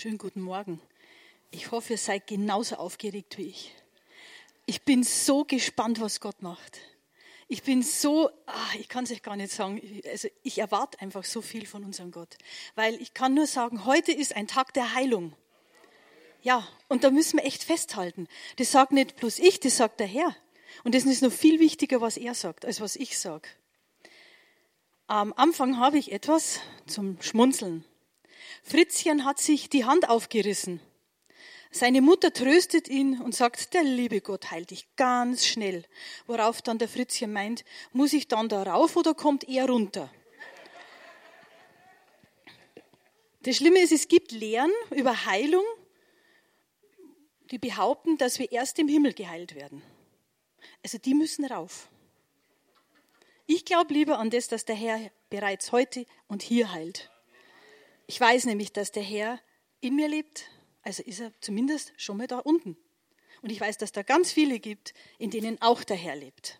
Schönen guten Morgen. Ich hoffe, ihr seid genauso aufgeregt wie ich. Ich bin so gespannt, was Gott macht. Ich bin so, ach, ich kann es euch gar nicht sagen, also ich erwarte einfach so viel von unserem Gott. Weil ich kann nur sagen, heute ist ein Tag der Heilung. Ja, und da müssen wir echt festhalten. Das sagt nicht bloß ich, das sagt der Herr. Und das ist noch viel wichtiger, was er sagt, als was ich sage. Am Anfang habe ich etwas zum Schmunzeln. Fritzchen hat sich die Hand aufgerissen. Seine Mutter tröstet ihn und sagt, der liebe Gott heilt dich ganz schnell. Worauf dann der Fritzchen meint, muss ich dann da rauf oder kommt er runter? Das Schlimme ist, es gibt Lehren über Heilung, die behaupten, dass wir erst im Himmel geheilt werden. Also die müssen rauf. Ich glaube lieber an das, dass der Herr bereits heute und hier heilt. Ich weiß nämlich, dass der Herr in mir lebt, also ist er zumindest schon mal da unten. Und ich weiß, dass da ganz viele gibt, in denen auch der Herr lebt.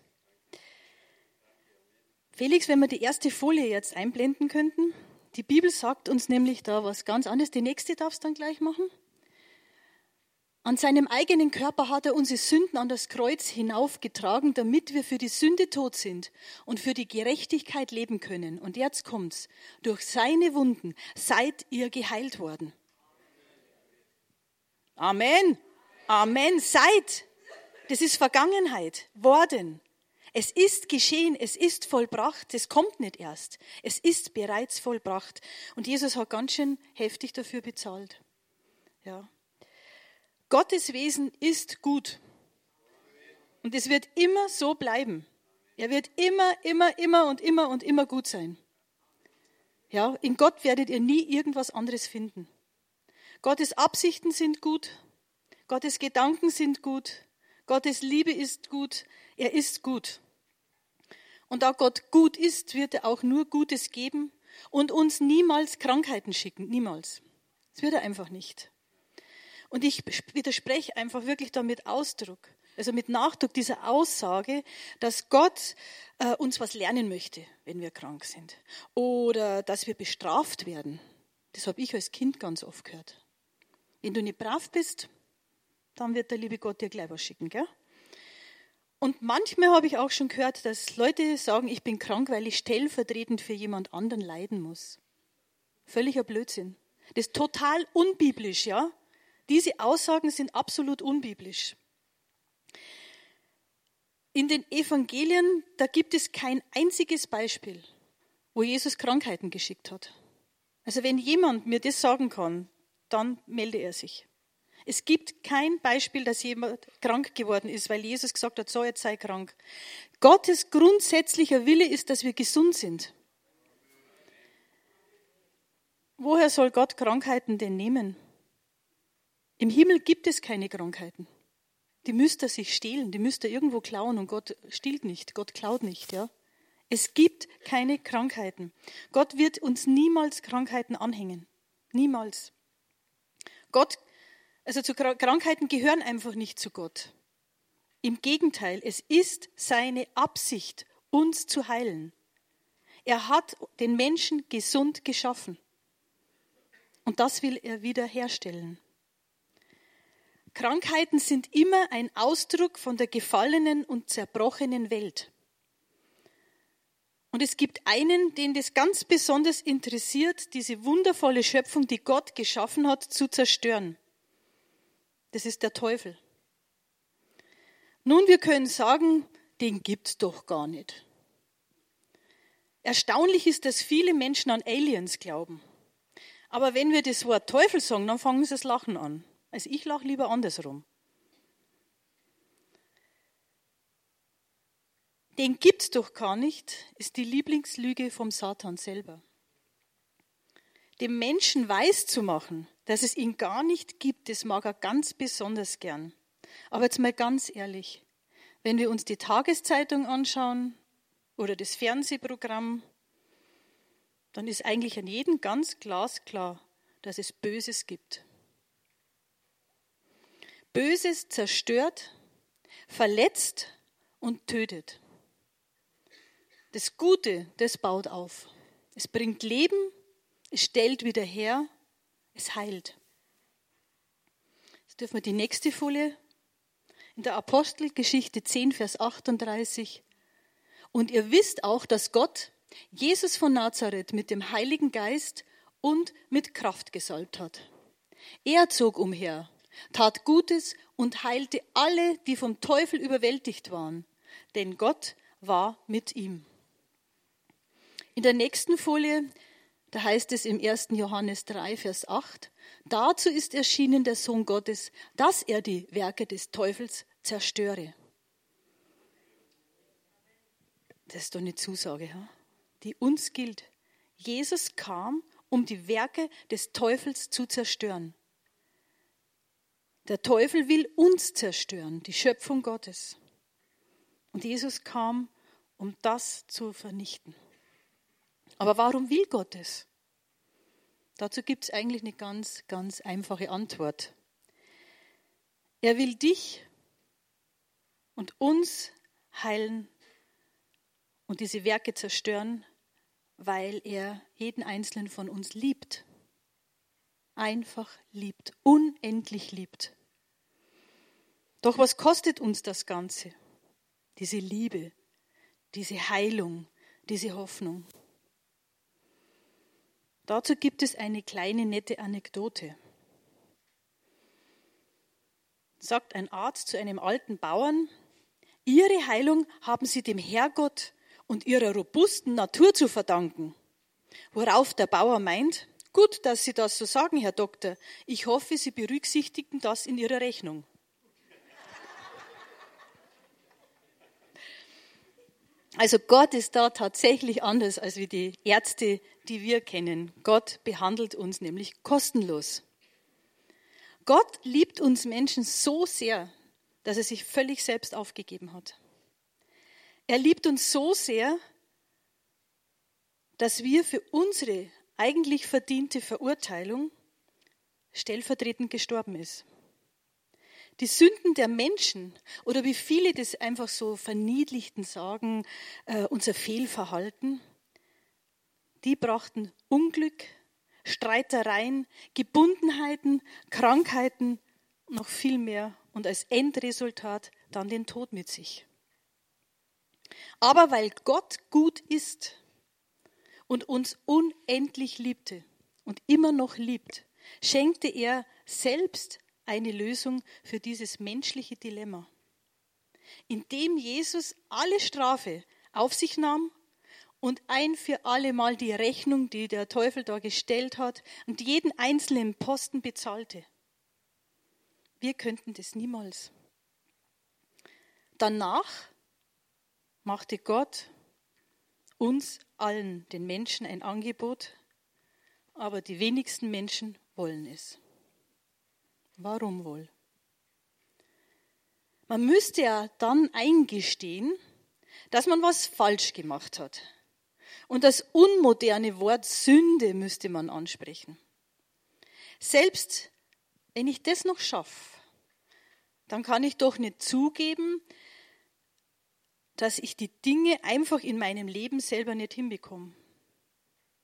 Felix, wenn wir die erste Folie jetzt einblenden könnten. Die Bibel sagt uns nämlich da was ganz anderes. Die nächste darfst du dann gleich machen. An seinem eigenen Körper hat er unsere Sünden an das Kreuz hinaufgetragen, damit wir für die Sünde tot sind und für die Gerechtigkeit leben können. Und jetzt kommt's. Durch seine Wunden seid ihr geheilt worden. Amen. Amen. Seid. Das ist Vergangenheit. Worden. Es ist geschehen, es ist vollbracht, es kommt nicht erst. Es ist bereits vollbracht. Und Jesus hat ganz schön heftig dafür bezahlt. Ja. Gottes Wesen ist gut. Und es wird immer so bleiben. Er wird immer, immer, immer und immer und immer gut sein. Ja, in Gott werdet ihr nie irgendwas anderes finden. Gottes Absichten sind gut. Gottes Gedanken sind gut. Gottes Liebe ist gut. Er ist gut. Und da Gott gut ist, wird er auch nur Gutes geben und uns niemals Krankheiten schicken. Niemals. Das wird er einfach nicht. Und ich widerspreche einfach wirklich da mit Ausdruck, also mit Nachdruck dieser Aussage, dass Gott äh, uns was lernen möchte, wenn wir krank sind. Oder dass wir bestraft werden. Das habe ich als Kind ganz oft gehört. Wenn du nicht brav bist, dann wird der liebe Gott dir gleich was schicken. Gell? Und manchmal habe ich auch schon gehört, dass Leute sagen, ich bin krank, weil ich stellvertretend für jemand anderen leiden muss. Völliger Blödsinn. Das ist total unbiblisch, ja? Diese Aussagen sind absolut unbiblisch. In den Evangelien, da gibt es kein einziges Beispiel, wo Jesus Krankheiten geschickt hat. Also wenn jemand mir das sagen kann, dann melde er sich. Es gibt kein Beispiel, dass jemand krank geworden ist, weil Jesus gesagt hat, so jetzt sei krank. Gottes grundsätzlicher Wille ist, dass wir gesund sind. Woher soll Gott Krankheiten denn nehmen? Im Himmel gibt es keine Krankheiten. Die müsste er sich stehlen, die müsste er irgendwo klauen und Gott stiehlt nicht, Gott klaut nicht, ja. Es gibt keine Krankheiten. Gott wird uns niemals Krankheiten anhängen. Niemals. Gott, also zu Krankheiten gehören einfach nicht zu Gott. Im Gegenteil, es ist seine Absicht, uns zu heilen. Er hat den Menschen gesund geschaffen. Und das will er wiederherstellen. Krankheiten sind immer ein Ausdruck von der gefallenen und zerbrochenen Welt. Und es gibt einen, den das ganz besonders interessiert, diese wundervolle Schöpfung, die Gott geschaffen hat, zu zerstören. Das ist der Teufel. Nun, wir können sagen, den gibt's doch gar nicht. Erstaunlich ist, dass viele Menschen an Aliens glauben. Aber wenn wir das Wort Teufel sagen, dann fangen sie das Lachen an. Also ich lache lieber andersrum. Den gibt's doch gar nicht, ist die Lieblingslüge vom Satan selber. Dem Menschen weiß zu machen, dass es ihn gar nicht gibt, das mag er ganz besonders gern. Aber jetzt mal ganz ehrlich, wenn wir uns die Tageszeitung anschauen oder das Fernsehprogramm, dann ist eigentlich an jedem ganz glasklar, dass es Böses gibt. Böses zerstört, verletzt und tötet. Das Gute, das baut auf. Es bringt Leben, es stellt wieder her, es heilt. Dürfen wir die nächste Folie? In der Apostelgeschichte 10, Vers 38. Und ihr wisst auch, dass Gott Jesus von Nazareth mit dem Heiligen Geist und mit Kraft gesalbt hat. Er zog umher, tat Gutes und heilte alle, die vom Teufel überwältigt waren, denn Gott war mit ihm. In der nächsten Folie, da heißt es im 1. Johannes 3, Vers 8, dazu ist erschienen der Sohn Gottes, dass er die Werke des Teufels zerstöre. Das ist doch eine Zusage, die uns gilt. Jesus kam, um die Werke des Teufels zu zerstören. Der Teufel will uns zerstören, die Schöpfung Gottes. Und Jesus kam, um das zu vernichten. Aber warum will Gott es? Dazu gibt es eigentlich eine ganz, ganz einfache Antwort. Er will dich und uns heilen und diese Werke zerstören, weil er jeden einzelnen von uns liebt. Einfach liebt, unendlich liebt. Doch was kostet uns das Ganze? Diese Liebe, diese Heilung, diese Hoffnung. Dazu gibt es eine kleine nette Anekdote. Sagt ein Arzt zu einem alten Bauern, Ihre Heilung haben Sie dem Herrgott und Ihrer robusten Natur zu verdanken. Worauf der Bauer meint, gut, dass Sie das so sagen, Herr Doktor. Ich hoffe, Sie berücksichtigen das in Ihrer Rechnung. Also Gott ist da tatsächlich anders als wie die Ärzte, die wir kennen. Gott behandelt uns nämlich kostenlos. Gott liebt uns Menschen so sehr, dass er sich völlig selbst aufgegeben hat. Er liebt uns so sehr, dass wir für unsere eigentlich verdiente Verurteilung stellvertretend gestorben ist. Die Sünden der Menschen oder wie viele das einfach so verniedlichten sagen, äh, unser Fehlverhalten, die brachten Unglück, Streitereien, Gebundenheiten, Krankheiten, noch viel mehr und als Endresultat dann den Tod mit sich. Aber weil Gott gut ist und uns unendlich liebte und immer noch liebt, schenkte er selbst eine Lösung für dieses menschliche Dilemma, indem Jesus alle Strafe auf sich nahm und ein für alle Mal die Rechnung, die der Teufel da gestellt hat, und jeden einzelnen Posten bezahlte. Wir könnten das niemals. Danach machte Gott uns allen, den Menschen, ein Angebot, aber die wenigsten Menschen wollen es. Warum wohl? Man müsste ja dann eingestehen, dass man was falsch gemacht hat. Und das unmoderne Wort Sünde müsste man ansprechen. Selbst wenn ich das noch schaffe, dann kann ich doch nicht zugeben, dass ich die Dinge einfach in meinem Leben selber nicht hinbekomme.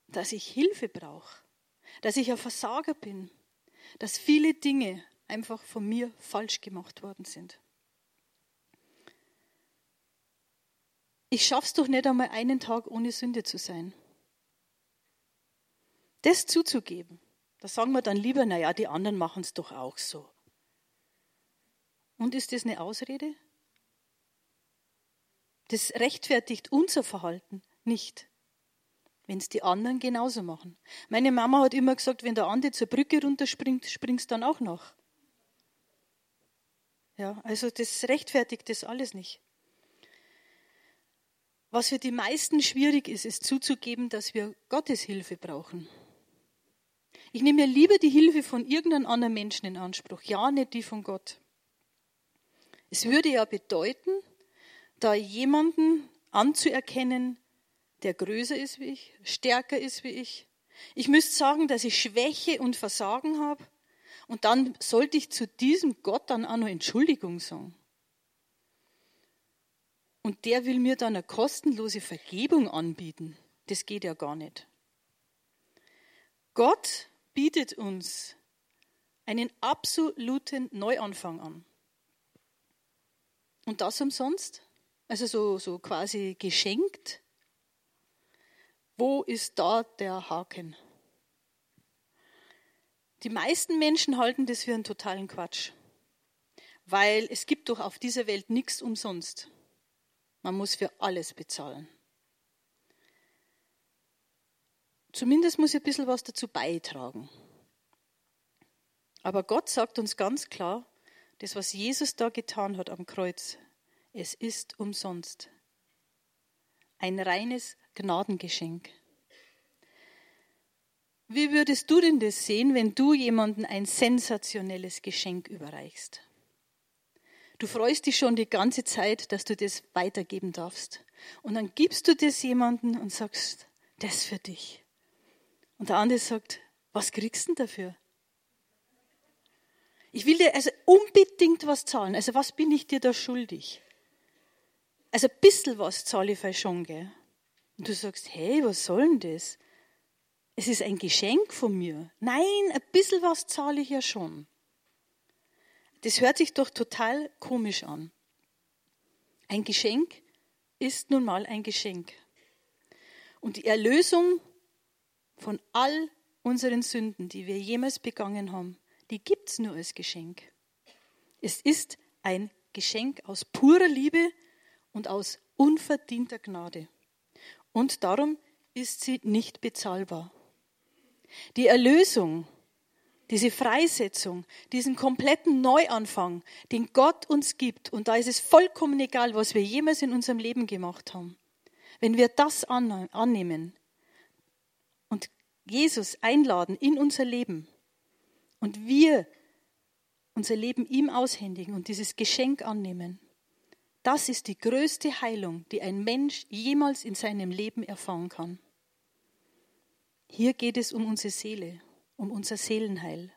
Dass ich Hilfe brauche. Dass ich ein Versager bin. Dass viele Dinge einfach von mir falsch gemacht worden sind. Ich schaff's doch nicht einmal einen Tag ohne Sünde zu sein. Das zuzugeben, da sagen wir dann lieber, naja, die anderen machen es doch auch so. Und ist das eine Ausrede? Das rechtfertigt unser Verhalten nicht, wenn es die anderen genauso machen. Meine Mama hat immer gesagt, wenn der Andi zur Brücke runterspringt, springst dann auch noch. Ja, also das rechtfertigt das alles nicht. Was für die meisten schwierig ist, ist zuzugeben, dass wir Gottes Hilfe brauchen. Ich nehme mir lieber die Hilfe von irgendeinem anderen Menschen in Anspruch, ja nicht die von Gott. Es würde ja bedeuten, da jemanden anzuerkennen, der größer ist wie ich, stärker ist wie ich. Ich müsste sagen, dass ich Schwäche und Versagen habe. Und dann sollte ich zu diesem Gott dann auch noch Entschuldigung sagen. Und der will mir dann eine kostenlose Vergebung anbieten. Das geht ja gar nicht. Gott bietet uns einen absoluten Neuanfang an. Und das umsonst? Also so, so quasi geschenkt? Wo ist da der Haken? Die meisten Menschen halten das für einen totalen Quatsch, weil es gibt doch auf dieser Welt nichts umsonst. Man muss für alles bezahlen. Zumindest muss ich ein bisschen was dazu beitragen. Aber Gott sagt uns ganz klar, das, was Jesus da getan hat am Kreuz, es ist umsonst. Ein reines Gnadengeschenk. Wie würdest du denn das sehen, wenn du jemandem ein sensationelles Geschenk überreichst? Du freust dich schon die ganze Zeit, dass du das weitergeben darfst. Und dann gibst du das jemandem und sagst, das für dich. Und der andere sagt, was kriegst du denn dafür? Ich will dir also unbedingt was zahlen. Also was bin ich dir da schuldig? Also ein bisschen was zahle ich schon, gell? Und du sagst, hey, was soll denn das? Es ist ein Geschenk von mir. Nein, ein bisschen was zahle ich ja schon. Das hört sich doch total komisch an. Ein Geschenk ist nun mal ein Geschenk. Und die Erlösung von all unseren Sünden, die wir jemals begangen haben, die gibt es nur als Geschenk. Es ist ein Geschenk aus purer Liebe und aus unverdienter Gnade. Und darum ist sie nicht bezahlbar. Die Erlösung, diese Freisetzung, diesen kompletten Neuanfang, den Gott uns gibt, und da ist es vollkommen egal, was wir jemals in unserem Leben gemacht haben. Wenn wir das annehmen und Jesus einladen in unser Leben und wir unser Leben ihm aushändigen und dieses Geschenk annehmen, das ist die größte Heilung, die ein Mensch jemals in seinem Leben erfahren kann. Hier geht es um unsere Seele, um unser Seelenheil.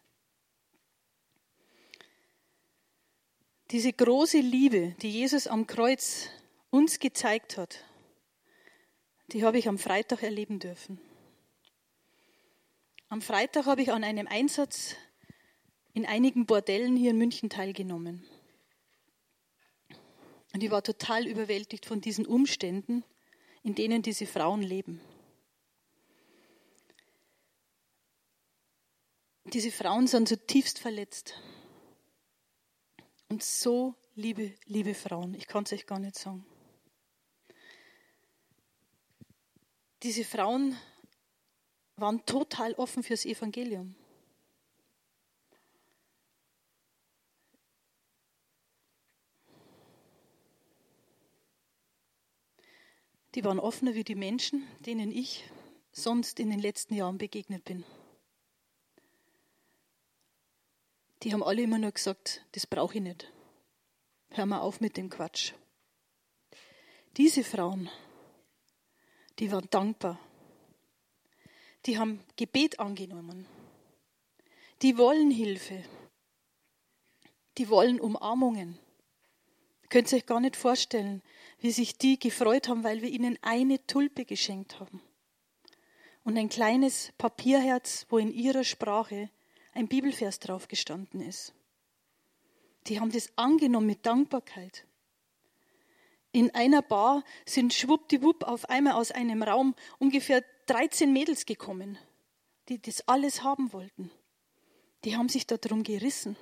Diese große Liebe, die Jesus am Kreuz uns gezeigt hat, die habe ich am Freitag erleben dürfen. Am Freitag habe ich an einem Einsatz in einigen Bordellen hier in München teilgenommen. Und ich war total überwältigt von diesen Umständen, in denen diese Frauen leben. Diese Frauen sind zutiefst verletzt. Und so liebe, liebe Frauen, ich kann es euch gar nicht sagen. Diese Frauen waren total offen fürs Evangelium. Die waren offener wie die Menschen, denen ich sonst in den letzten Jahren begegnet bin. Die haben alle immer nur gesagt, das brauche ich nicht. Hör mal auf mit dem Quatsch. Diese Frauen, die waren dankbar. Die haben Gebet angenommen. Die wollen Hilfe. Die wollen Umarmungen. Könnt ihr euch gar nicht vorstellen, wie sich die gefreut haben, weil wir ihnen eine Tulpe geschenkt haben. Und ein kleines Papierherz, wo in ihrer Sprache ein Bibelvers drauf gestanden ist. Die haben das angenommen mit Dankbarkeit. In einer Bar sind schwuppdiwupp auf einmal aus einem Raum ungefähr 13 Mädels gekommen, die das alles haben wollten. Die haben sich darum gerissen.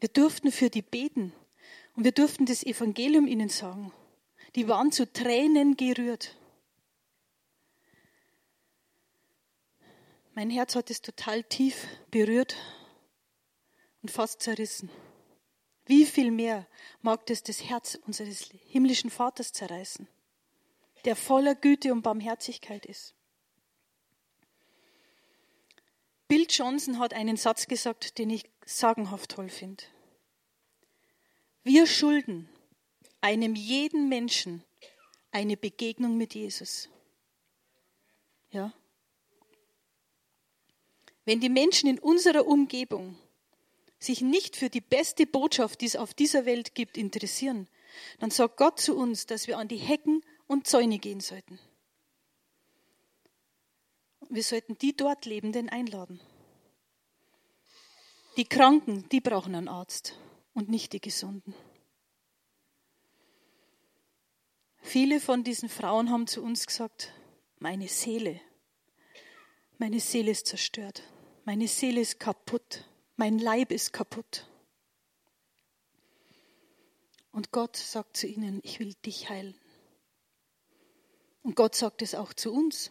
Wir durften für die beten und wir durften das Evangelium ihnen sagen. Die waren zu Tränen gerührt. Mein Herz hat es total tief berührt und fast zerrissen. Wie viel mehr mag das das Herz unseres himmlischen Vaters zerreißen, der voller Güte und Barmherzigkeit ist. Bill Johnson hat einen Satz gesagt, den ich sagenhaft toll finde. Wir schulden einem jeden Menschen eine Begegnung mit Jesus. Ja? Wenn die Menschen in unserer Umgebung sich nicht für die beste Botschaft, die es auf dieser Welt gibt, interessieren, dann sagt Gott zu uns, dass wir an die Hecken und Zäune gehen sollten. Wir sollten die dort Lebenden einladen. Die Kranken, die brauchen einen Arzt und nicht die Gesunden. Viele von diesen Frauen haben zu uns gesagt, meine Seele, meine Seele ist zerstört, meine Seele ist kaputt, mein Leib ist kaputt. Und Gott sagt zu ihnen, ich will dich heilen. Und Gott sagt es auch zu uns.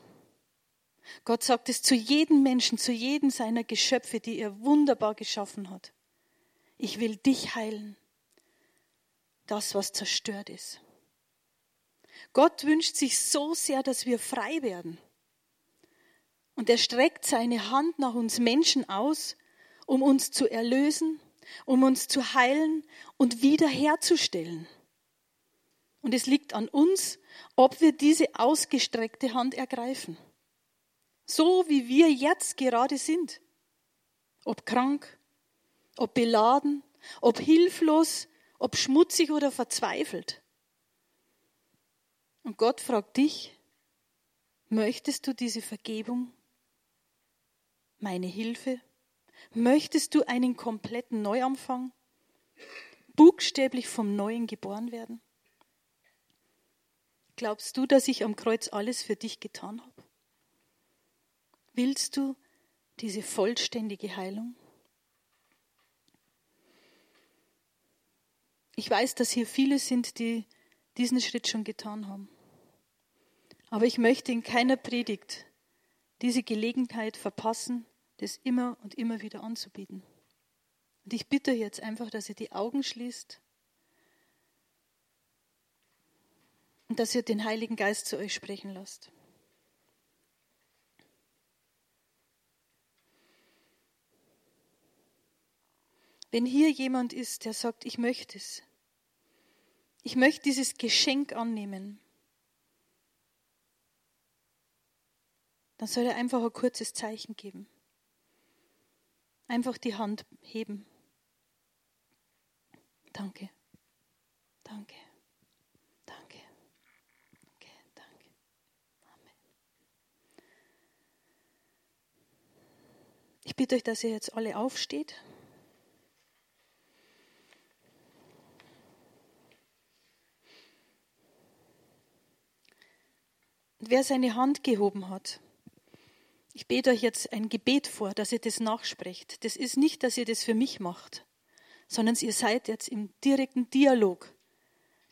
Gott sagt es zu jedem Menschen, zu jedem seiner Geschöpfe, die er wunderbar geschaffen hat. Ich will dich heilen. Das, was zerstört ist. Gott wünscht sich so sehr, dass wir frei werden. Und er streckt seine Hand nach uns Menschen aus, um uns zu erlösen, um uns zu heilen und wiederherzustellen. Und es liegt an uns, ob wir diese ausgestreckte Hand ergreifen. So wie wir jetzt gerade sind. Ob krank, ob beladen, ob hilflos, ob schmutzig oder verzweifelt. Und Gott fragt dich, möchtest du diese Vergebung, meine Hilfe? Möchtest du einen kompletten Neuanfang? Buchstäblich vom Neuen geboren werden? Glaubst du, dass ich am Kreuz alles für dich getan habe? Willst du diese vollständige Heilung? Ich weiß, dass hier viele sind, die diesen Schritt schon getan haben. Aber ich möchte in keiner Predigt diese Gelegenheit verpassen, das immer und immer wieder anzubieten. Und ich bitte jetzt einfach, dass ihr die Augen schließt und dass ihr den Heiligen Geist zu euch sprechen lasst. Wenn hier jemand ist, der sagt, ich möchte es, ich möchte dieses Geschenk annehmen, dann soll er einfach ein kurzes Zeichen geben. Einfach die Hand heben. Danke. Danke. Danke. Danke. Danke. Amen. Ich bitte euch, dass ihr jetzt alle aufsteht. Wer seine Hand gehoben hat, ich bete euch jetzt ein Gebet vor, dass ihr das nachsprecht. Das ist nicht, dass ihr das für mich macht, sondern ihr seid jetzt im direkten Dialog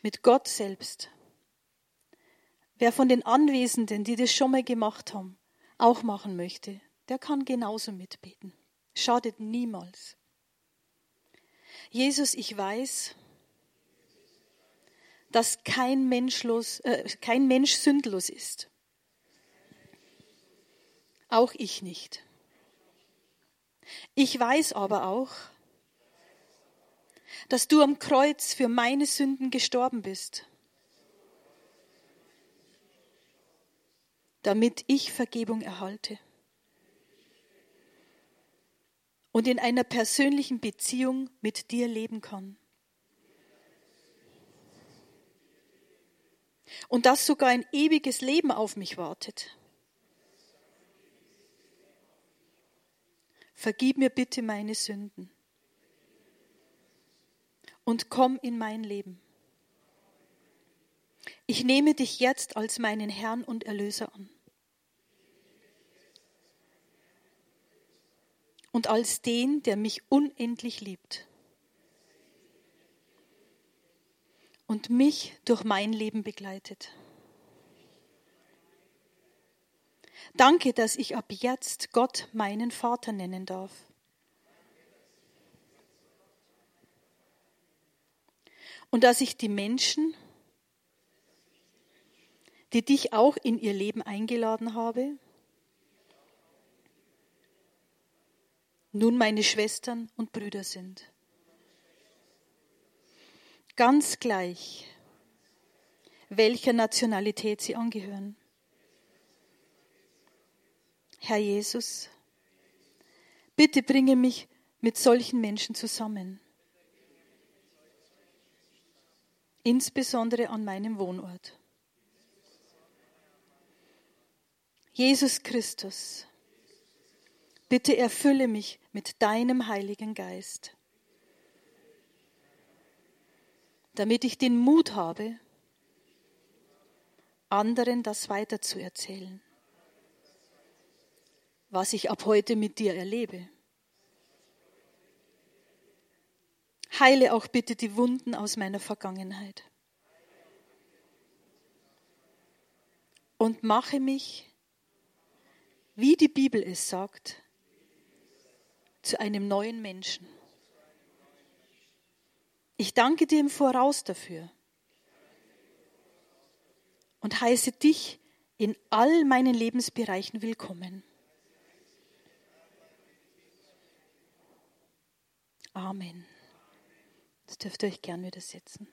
mit Gott selbst. Wer von den Anwesenden, die das schon mal gemacht haben, auch machen möchte, der kann genauso mitbeten. Schadet niemals. Jesus, ich weiß, dass kein, Menschlos, äh, kein Mensch sündlos ist. Auch ich nicht. Ich weiß aber auch, dass du am Kreuz für meine Sünden gestorben bist, damit ich Vergebung erhalte und in einer persönlichen Beziehung mit dir leben kann. Und dass sogar ein ewiges Leben auf mich wartet. Vergib mir bitte meine Sünden und komm in mein Leben. Ich nehme dich jetzt als meinen Herrn und Erlöser an. Und als den, der mich unendlich liebt. Und mich durch mein Leben begleitet. Danke, dass ich ab jetzt Gott meinen Vater nennen darf. Und dass ich die Menschen, die dich auch in ihr Leben eingeladen habe, nun meine Schwestern und Brüder sind ganz gleich, welcher Nationalität sie angehören. Herr Jesus, bitte bringe mich mit solchen Menschen zusammen, insbesondere an meinem Wohnort. Jesus Christus, bitte erfülle mich mit deinem Heiligen Geist, damit ich den Mut habe, anderen das weiterzuerzählen, was ich ab heute mit dir erlebe. Heile auch bitte die Wunden aus meiner Vergangenheit. Und mache mich, wie die Bibel es sagt, zu einem neuen Menschen. Ich danke dir im Voraus dafür und heiße dich in all meinen Lebensbereichen willkommen. Amen. Das dürft ihr euch gern wieder setzen.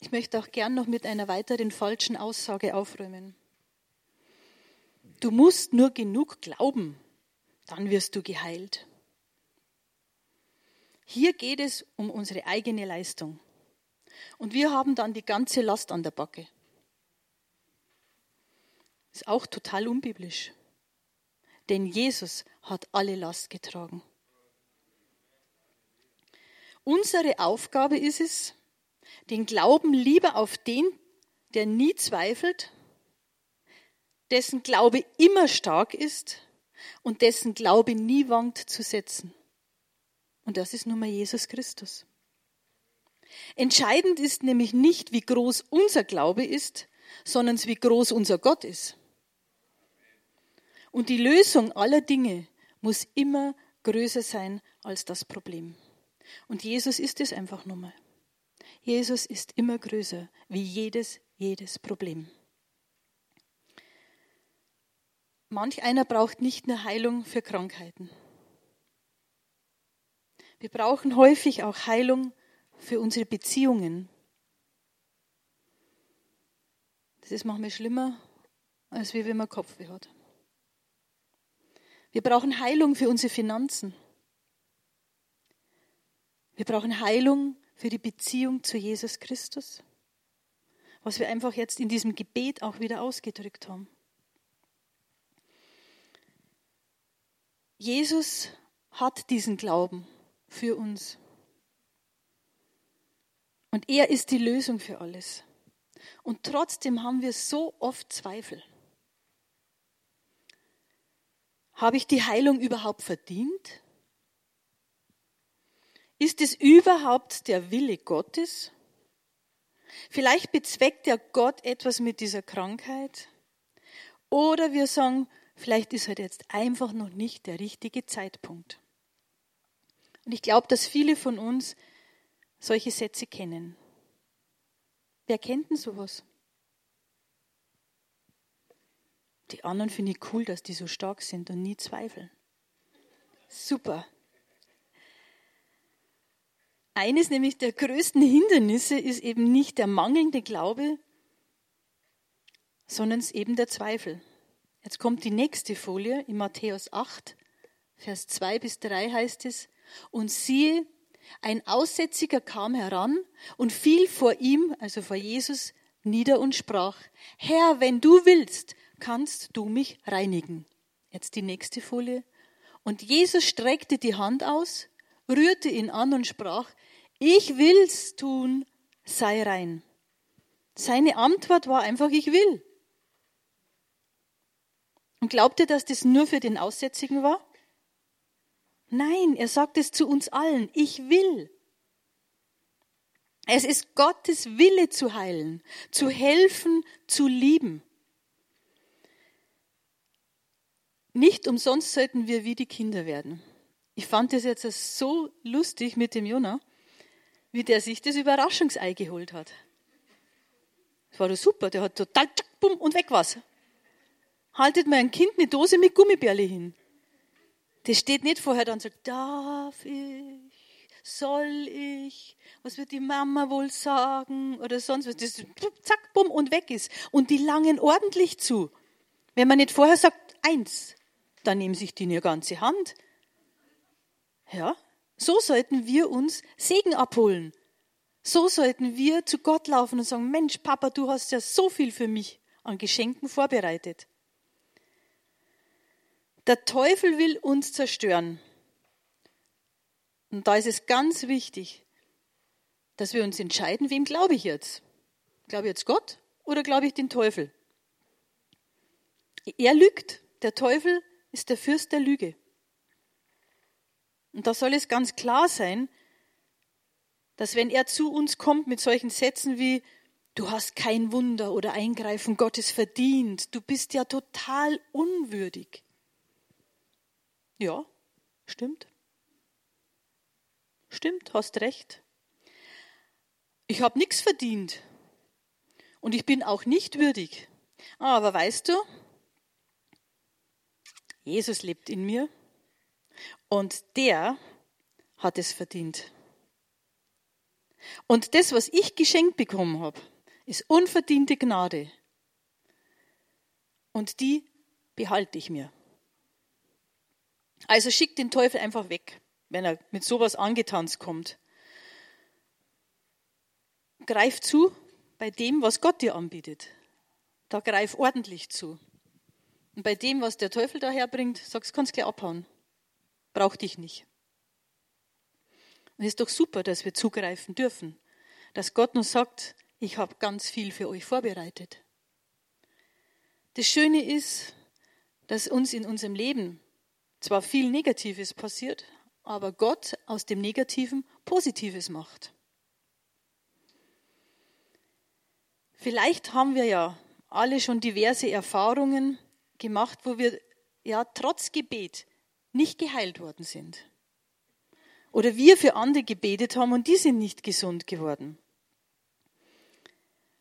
Ich möchte auch gern noch mit einer weiteren falschen Aussage aufräumen. Du musst nur genug glauben, dann wirst du geheilt. Hier geht es um unsere eigene Leistung. Und wir haben dann die ganze Last an der Backe. Ist auch total unbiblisch. Denn Jesus hat alle Last getragen. Unsere Aufgabe ist es, den Glauben lieber auf den, der nie zweifelt, dessen Glaube immer stark ist und dessen Glaube nie wankt zu setzen. Und das ist nun mal Jesus Christus. Entscheidend ist nämlich nicht, wie groß unser Glaube ist, sondern wie groß unser Gott ist. Und die Lösung aller Dinge muss immer größer sein als das Problem. Und Jesus ist es einfach nur mal. Jesus ist immer größer wie jedes, jedes Problem. Manch einer braucht nicht nur Heilung für Krankheiten. Wir brauchen häufig auch Heilung für unsere Beziehungen. Das ist manchmal schlimmer, als wenn man Kopfweh hat. Wir brauchen Heilung für unsere Finanzen. Wir brauchen Heilung für die Beziehung zu Jesus Christus, was wir einfach jetzt in diesem Gebet auch wieder ausgedrückt haben. Jesus hat diesen Glauben für uns. Und er ist die Lösung für alles. Und trotzdem haben wir so oft Zweifel. Habe ich die Heilung überhaupt verdient? Ist es überhaupt der Wille Gottes? Vielleicht bezweckt ja Gott etwas mit dieser Krankheit. Oder wir sagen, vielleicht ist halt jetzt einfach noch nicht der richtige Zeitpunkt. Und ich glaube, dass viele von uns solche Sätze kennen. Wer kennt denn sowas? Die anderen finde ich cool, dass die so stark sind und nie zweifeln. Super. Eines nämlich der größten Hindernisse ist eben nicht der mangelnde Glaube, sondern es eben der Zweifel. Jetzt kommt die nächste Folie in Matthäus 8, Vers 2 bis 3 heißt es, und siehe, ein Aussätziger kam heran und fiel vor ihm, also vor Jesus, nieder und sprach, Herr, wenn du willst, kannst du mich reinigen. Jetzt die nächste Folie. Und Jesus streckte die Hand aus, rührte ihn an und sprach, ich will's tun, sei rein. Seine Antwort war einfach, ich will. Und glaubt ihr, dass das nur für den Aussätzigen war? Nein, er sagt es zu uns allen, ich will. Es ist Gottes Wille zu heilen, zu helfen, zu lieben. Nicht umsonst sollten wir wie die Kinder werden. Ich fand das jetzt so lustig mit dem Jonah wie der sich das Überraschungsei geholt hat. Das war doch super, der hat total tschak, bumm und weg was. Haltet mal ein Kind eine Dose mit Gummibärle hin. Das steht nicht vorher da und sagt, darf ich, soll ich, was wird die Mama wohl sagen oder sonst was. Das zack, bumm und weg ist. Und die langen ordentlich zu. Wenn man nicht vorher sagt, eins, dann nehmen sich die eine ganze Hand. Ja, so sollten wir uns Segen abholen. So sollten wir zu Gott laufen und sagen, Mensch, Papa, du hast ja so viel für mich an Geschenken vorbereitet. Der Teufel will uns zerstören. Und da ist es ganz wichtig, dass wir uns entscheiden, wem glaube ich jetzt? Glaube ich jetzt Gott oder glaube ich den Teufel? Er lügt. Der Teufel ist der Fürst der Lüge. Und da soll es ganz klar sein, dass wenn er zu uns kommt mit solchen Sätzen wie, du hast kein Wunder oder Eingreifen Gottes verdient, du bist ja total unwürdig. Ja, stimmt. Stimmt, hast recht. Ich habe nichts verdient und ich bin auch nicht würdig. Aber weißt du, Jesus lebt in mir und der hat es verdient. Und das, was ich geschenkt bekommen habe, ist unverdiente Gnade. Und die behalte ich mir. Also schick den Teufel einfach weg, wenn er mit sowas angetanzt kommt. Greif zu bei dem, was Gott dir anbietet. Da greif ordentlich zu. Und bei dem, was der Teufel daherbringt, sagst du, kannst gleich abhauen. Brauch dich nicht. Und es ist doch super, dass wir zugreifen dürfen, dass Gott uns sagt, ich habe ganz viel für euch vorbereitet. Das Schöne ist, dass uns in unserem Leben zwar viel Negatives passiert, aber Gott aus dem Negativen Positives macht. Vielleicht haben wir ja alle schon diverse Erfahrungen gemacht, wo wir ja trotz Gebet nicht geheilt worden sind. Oder wir für andere gebetet haben und die sind nicht gesund geworden.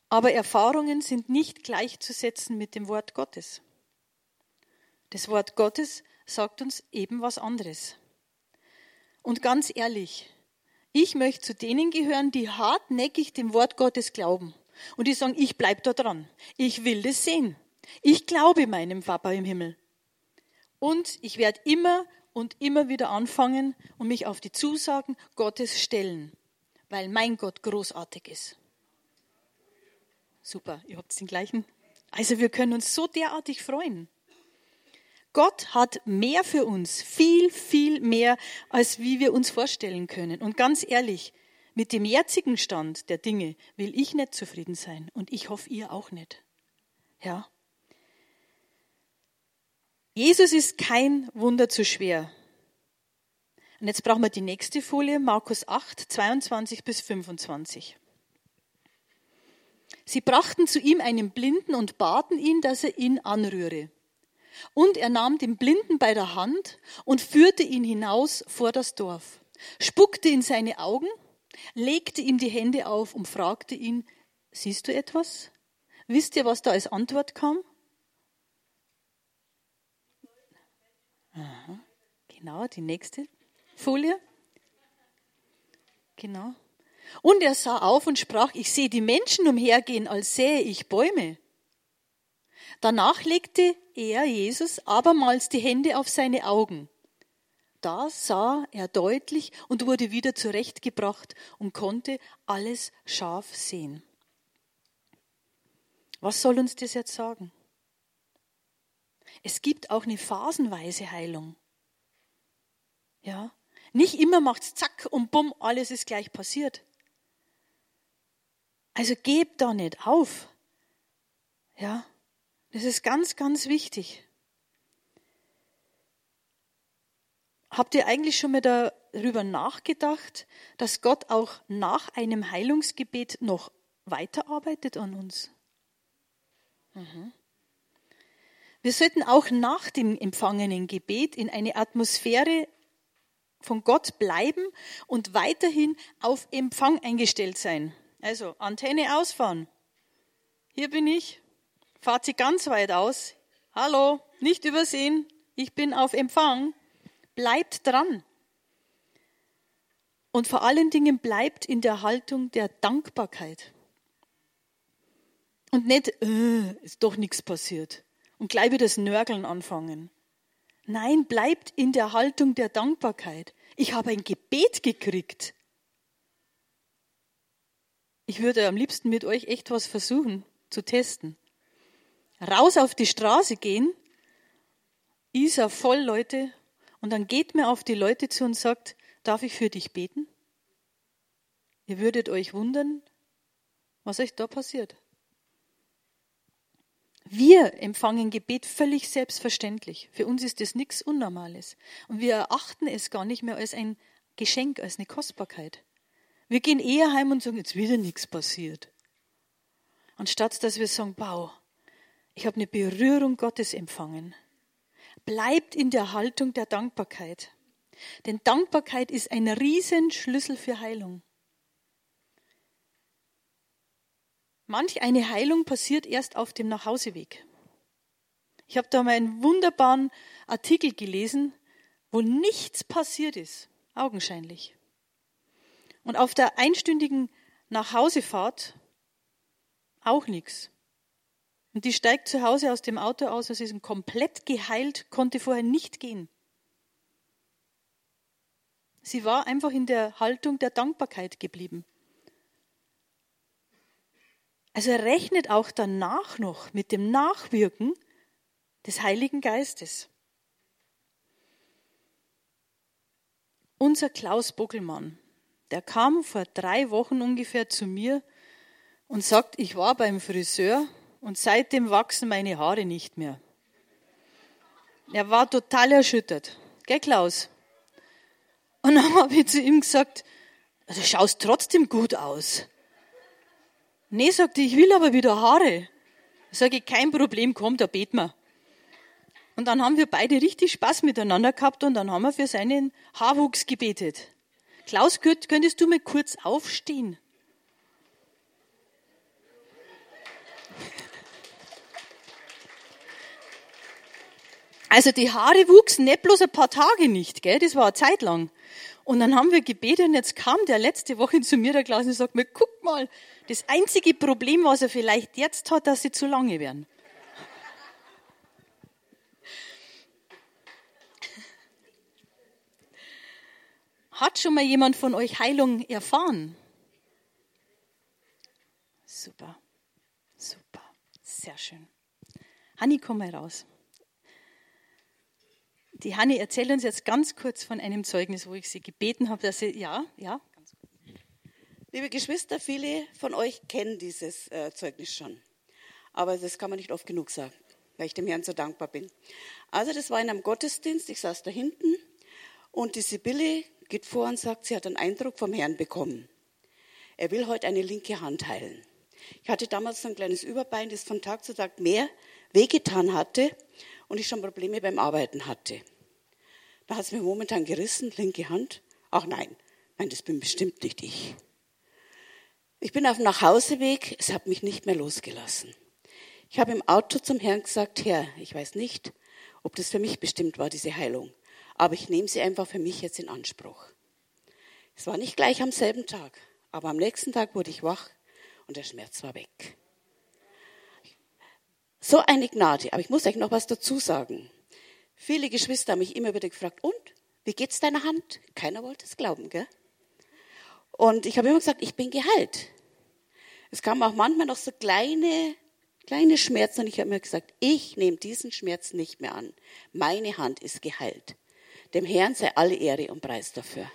Aber Erfahrungen sind nicht gleichzusetzen mit dem Wort Gottes. Das Wort Gottes sagt uns eben was anderes. Und ganz ehrlich, ich möchte zu denen gehören, die hartnäckig dem Wort Gottes glauben und die sagen, ich bleibe da dran. Ich will das sehen. Ich glaube meinem Papa im Himmel. Und ich werde immer und immer wieder anfangen und mich auf die Zusagen Gottes stellen, weil mein Gott großartig ist. Super, ihr habt den gleichen. Also wir können uns so derartig freuen. Gott hat mehr für uns, viel, viel mehr, als wie wir uns vorstellen können. Und ganz ehrlich, mit dem jetzigen Stand der Dinge will ich nicht zufrieden sein und ich hoffe ihr auch nicht. Ja. Jesus ist kein Wunder zu schwer. Und jetzt brauchen wir die nächste Folie, Markus 8, 22 bis 25. Sie brachten zu ihm einen Blinden und baten ihn, dass er ihn anrühre. Und er nahm den Blinden bei der Hand und führte ihn hinaus vor das Dorf, spuckte in seine Augen, legte ihm die Hände auf und fragte ihn, siehst du etwas? Wisst ihr, was da als Antwort kam? Aha, genau, die nächste Folie. Genau. Und er sah auf und sprach, ich sehe die Menschen umhergehen, als sähe ich Bäume. Danach legte er, Jesus, abermals die Hände auf seine Augen. Da sah er deutlich und wurde wieder zurechtgebracht und konnte alles scharf sehen. Was soll uns das jetzt sagen? Es gibt auch eine phasenweise Heilung. Ja, nicht immer macht's zack und bumm, alles ist gleich passiert. Also gebt da nicht auf. Ja, das ist ganz, ganz wichtig. Habt ihr eigentlich schon mal darüber nachgedacht, dass Gott auch nach einem Heilungsgebet noch weiterarbeitet an uns? Mhm. Wir sollten auch nach dem empfangenen Gebet in eine Atmosphäre von Gott bleiben und weiterhin auf Empfang eingestellt sein. Also Antenne ausfahren. Hier bin ich. Fahrt sie ganz weit aus. Hallo, nicht übersehen. Ich bin auf Empfang. Bleibt dran. Und vor allen Dingen bleibt in der Haltung der Dankbarkeit. Und nicht, äh, ist doch nichts passiert. Und gleich wieder das Nörgeln anfangen. Nein, bleibt in der Haltung der Dankbarkeit. Ich habe ein Gebet gekriegt. Ich würde am liebsten mit euch echt was versuchen zu testen. Raus auf die Straße gehen, Isa voll Leute, und dann geht mir auf die Leute zu und sagt, darf ich für dich beten? Ihr würdet euch wundern, was euch da passiert. Wir empfangen Gebet völlig selbstverständlich. Für uns ist das nichts Unnormales. Und wir erachten es gar nicht mehr als ein Geschenk, als eine Kostbarkeit. Wir gehen eher heim und sagen, jetzt wieder nichts passiert. Anstatt dass wir sagen, wow, ich habe eine Berührung Gottes empfangen. Bleibt in der Haltung der Dankbarkeit. Denn Dankbarkeit ist ein Riesenschlüssel für Heilung. Manch eine Heilung passiert erst auf dem Nachhauseweg. Ich habe da mal einen wunderbaren Artikel gelesen, wo nichts passiert ist, augenscheinlich. Und auf der einstündigen Nachhausefahrt auch nichts. Und die steigt zu Hause aus dem Auto aus, sie ist komplett geheilt, konnte vorher nicht gehen. Sie war einfach in der Haltung der Dankbarkeit geblieben. Also er rechnet auch danach noch mit dem Nachwirken des Heiligen Geistes. Unser Klaus Bockelmann, der kam vor drei Wochen ungefähr zu mir und sagt, ich war beim Friseur und seitdem wachsen meine Haare nicht mehr. Er war total erschüttert. Gell, Klaus? Und dann habe ich zu ihm gesagt, du schaust trotzdem gut aus. Nee, sagte ich, will aber wieder Haare. Sage ich, kein Problem, komm, da beten wir. Und dann haben wir beide richtig Spaß miteinander gehabt und dann haben wir für seinen Haarwuchs gebetet. Klaus, könntest du mal kurz aufstehen? Also die Haare wuchsen nicht bloß ein paar Tage nicht, gell? das war eine Zeit lang. Und dann haben wir gebetet und jetzt kam der letzte Woche zu mir, der Klaus, und sagt mir, guck mal, das einzige Problem, was er vielleicht jetzt hat, dass sie zu lange werden. Hat schon mal jemand von euch Heilung erfahren? Super, super, sehr schön. Hanni, komm mal raus. Die Hanni erzählt uns jetzt ganz kurz von einem Zeugnis, wo ich sie gebeten habe, dass sie, ja, ja. Liebe Geschwister, viele von euch kennen dieses äh, Zeugnis schon. Aber das kann man nicht oft genug sagen, weil ich dem Herrn so dankbar bin. Also das war in einem Gottesdienst, ich saß da hinten und die Sibylle geht vor und sagt, sie hat einen Eindruck vom Herrn bekommen. Er will heute eine linke Hand heilen. Ich hatte damals so ein kleines Überbein, das von Tag zu Tag mehr wehgetan hatte und ich schon Probleme beim Arbeiten hatte. Da hat es mir momentan gerissen, linke Hand. Ach nein, nein, das bin bestimmt nicht ich. Ich bin auf dem Nachhauseweg, es hat mich nicht mehr losgelassen. Ich habe im Auto zum Herrn gesagt, Herr, ich weiß nicht, ob das für mich bestimmt war, diese Heilung, aber ich nehme sie einfach für mich jetzt in Anspruch. Es war nicht gleich am selben Tag, aber am nächsten Tag wurde ich wach und der Schmerz war weg. So eine Gnade. Aber ich muss euch noch was dazu sagen. Viele Geschwister haben mich immer wieder gefragt, und? Wie geht's deiner Hand? Keiner wollte es glauben, gell? Und ich habe immer gesagt, ich bin geheilt. Es kamen auch manchmal noch so kleine, kleine Schmerzen und ich habe mir gesagt, ich nehme diesen Schmerz nicht mehr an. Meine Hand ist geheilt. Dem Herrn sei alle Ehre und Preis dafür.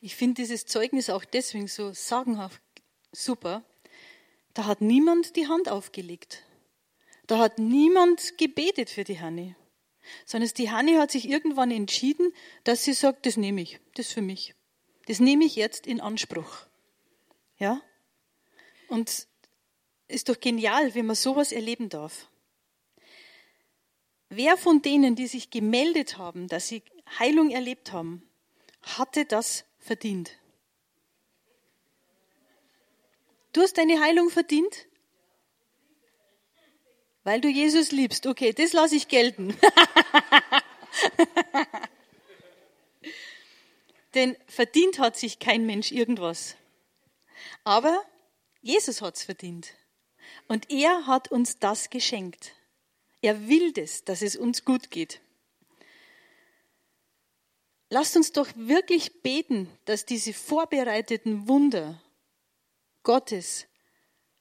Ich finde dieses Zeugnis auch deswegen so sagenhaft super. Da hat niemand die Hand aufgelegt. Da hat niemand gebetet für die Hanni. Sondern die Hanni hat sich irgendwann entschieden, dass sie sagt, das nehme ich, das für mich. Das nehme ich jetzt in Anspruch. Ja? Und ist doch genial, wenn man sowas erleben darf. Wer von denen, die sich gemeldet haben, dass sie Heilung erlebt haben, hatte das verdient. Du hast deine Heilung verdient? Weil du Jesus liebst. Okay, das lasse ich gelten. Denn verdient hat sich kein Mensch irgendwas. Aber Jesus hat es verdient. Und er hat uns das geschenkt. Er will das, dass es uns gut geht. Lasst uns doch wirklich beten, dass diese vorbereiteten Wunder Gottes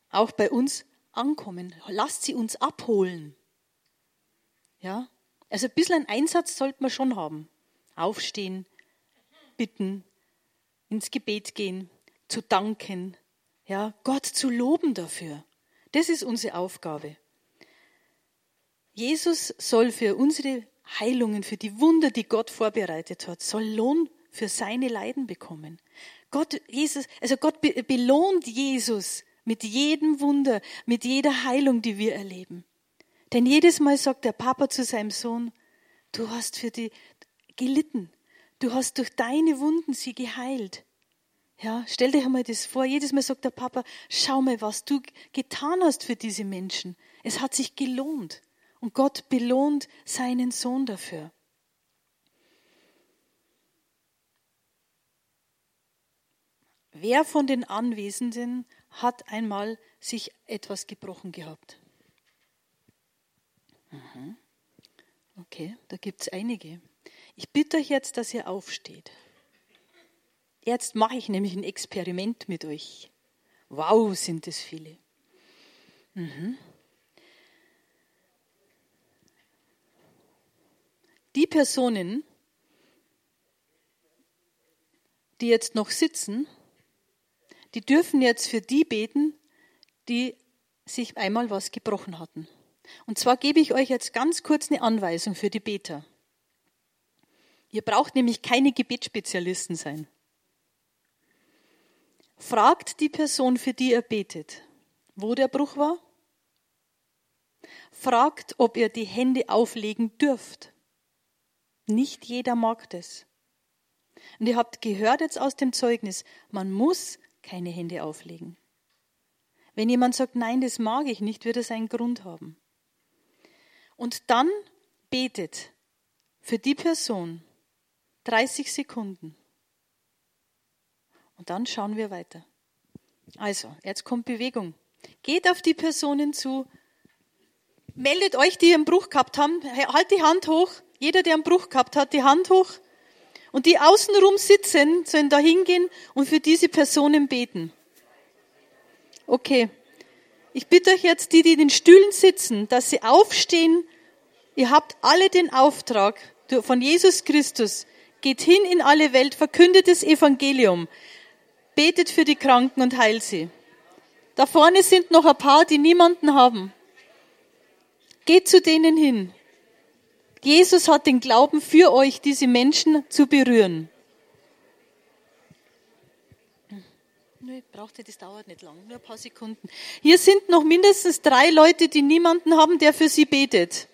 auch bei uns ankommen. Lasst sie uns abholen. Ja? Also ein bisschen einen Einsatz sollte man schon haben. Aufstehen, bitten, ins Gebet gehen, zu danken, ja, Gott zu loben dafür. Das ist unsere Aufgabe. Jesus soll für unsere Heilungen, für die Wunder, die Gott vorbereitet hat, soll Lohn für seine Leiden bekommen. Gott, Jesus, also Gott belohnt Jesus mit jedem Wunder, mit jeder Heilung, die wir erleben. Denn jedes Mal sagt der Papa zu seinem Sohn, du hast für die gelitten, du hast durch deine Wunden sie geheilt. Ja, stell dir einmal das vor. Jedes Mal sagt der Papa, schau mal, was du getan hast für diese Menschen. Es hat sich gelohnt. Und Gott belohnt seinen Sohn dafür. Wer von den Anwesenden hat einmal sich etwas gebrochen gehabt? Mhm. Okay, da gibt es einige. Ich bitte euch jetzt, dass ihr aufsteht. Jetzt mache ich nämlich ein Experiment mit euch. Wow, sind es viele. Mhm. Die Personen, die jetzt noch sitzen, die dürfen jetzt für die beten, die sich einmal was gebrochen hatten. Und zwar gebe ich euch jetzt ganz kurz eine Anweisung für die Beter. Ihr braucht nämlich keine Gebetsspezialisten sein. Fragt die Person, für die ihr betet, wo der Bruch war. Fragt, ob ihr die Hände auflegen dürft. Nicht jeder mag das. Und ihr habt gehört jetzt aus dem Zeugnis, man muss keine Hände auflegen. Wenn jemand sagt, nein, das mag ich nicht, wird es einen Grund haben. Und dann betet für die Person 30 Sekunden. Und dann schauen wir weiter. Also, jetzt kommt Bewegung. Geht auf die Personen zu. Meldet euch, die einen Bruch gehabt haben. Halt die Hand hoch. Jeder, der einen Bruch gehabt hat, die Hand hoch. Und die außenrum sitzen, sollen da hingehen und für diese Personen beten. Okay. Ich bitte euch jetzt, die, die in den Stühlen sitzen, dass sie aufstehen. Ihr habt alle den Auftrag von Jesus Christus. Geht hin in alle Welt, verkündet das Evangelium. Betet für die Kranken und heilt sie. Da vorne sind noch ein paar, die niemanden haben. Geht zu denen hin. Jesus hat den Glauben für euch, diese Menschen zu berühren. Nö, braucht das dauert nicht lang, nur ein paar Sekunden. Hier sind noch mindestens drei Leute, die niemanden haben, der für sie betet.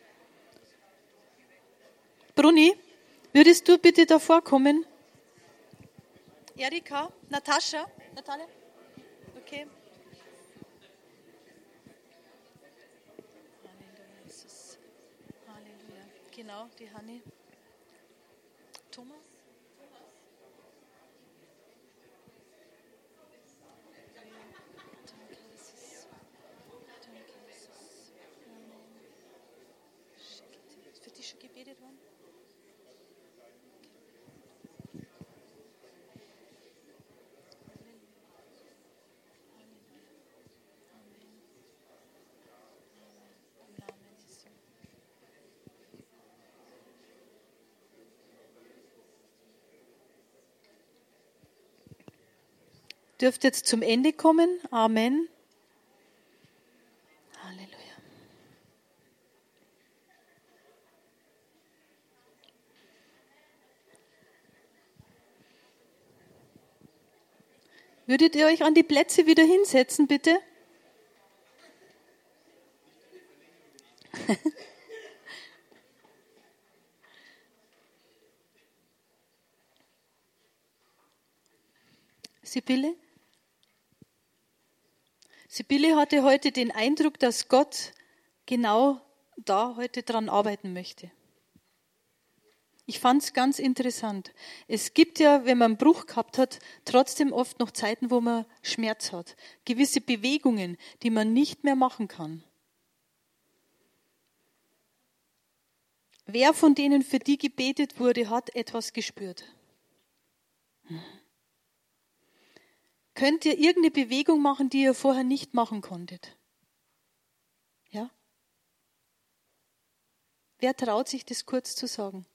Bruni, würdest du bitte davor kommen? Erika, Natascha, Natalia? Okay. Genau, die Hanni. Dürft jetzt zum Ende kommen. Amen. Halleluja. Würdet ihr euch an die Plätze wieder hinsetzen, bitte? Sibylle? Sibylle hatte heute den Eindruck, dass Gott genau da heute dran arbeiten möchte. Ich fand es ganz interessant. Es gibt ja, wenn man einen Bruch gehabt hat, trotzdem oft noch Zeiten, wo man Schmerz hat. Gewisse Bewegungen, die man nicht mehr machen kann. wer von denen für die gebetet wurde, hat etwas gespürt? Könnt ihr irgendeine Bewegung machen, die ihr vorher nicht machen konntet? Ja? Wer traut sich das kurz zu sagen?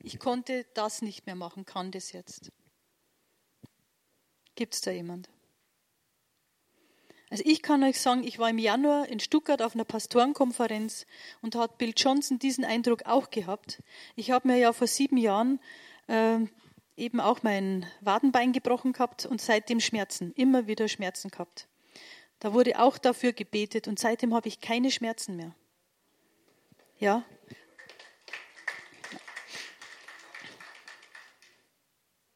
Ich konnte das nicht mehr machen, kann das jetzt. Gibt es da jemand? Also ich kann euch sagen, ich war im Januar in Stuttgart auf einer Pastorenkonferenz und hat Bill Johnson diesen Eindruck auch gehabt. Ich habe mir ja vor sieben Jahren äh, eben auch mein Wadenbein gebrochen gehabt und seitdem Schmerzen, immer wieder Schmerzen gehabt. Da wurde auch dafür gebetet und seitdem habe ich keine Schmerzen mehr. Ja.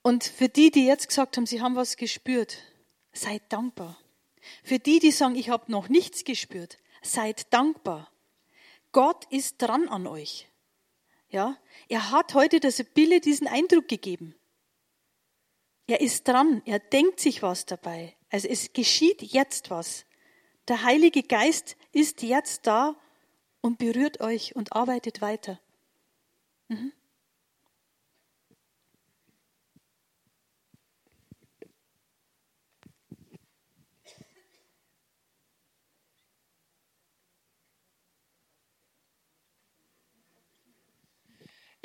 Und für die, die jetzt gesagt haben, sie haben was gespürt, seid dankbar. Für die, die sagen, ich habe noch nichts gespürt, seid dankbar. Gott ist dran an euch. Ja, er hat heute der Sibylle diesen Eindruck gegeben. Er ist dran, er denkt sich was dabei. Also es geschieht jetzt was. Der Heilige Geist ist jetzt da und berührt euch und arbeitet weiter. Mhm.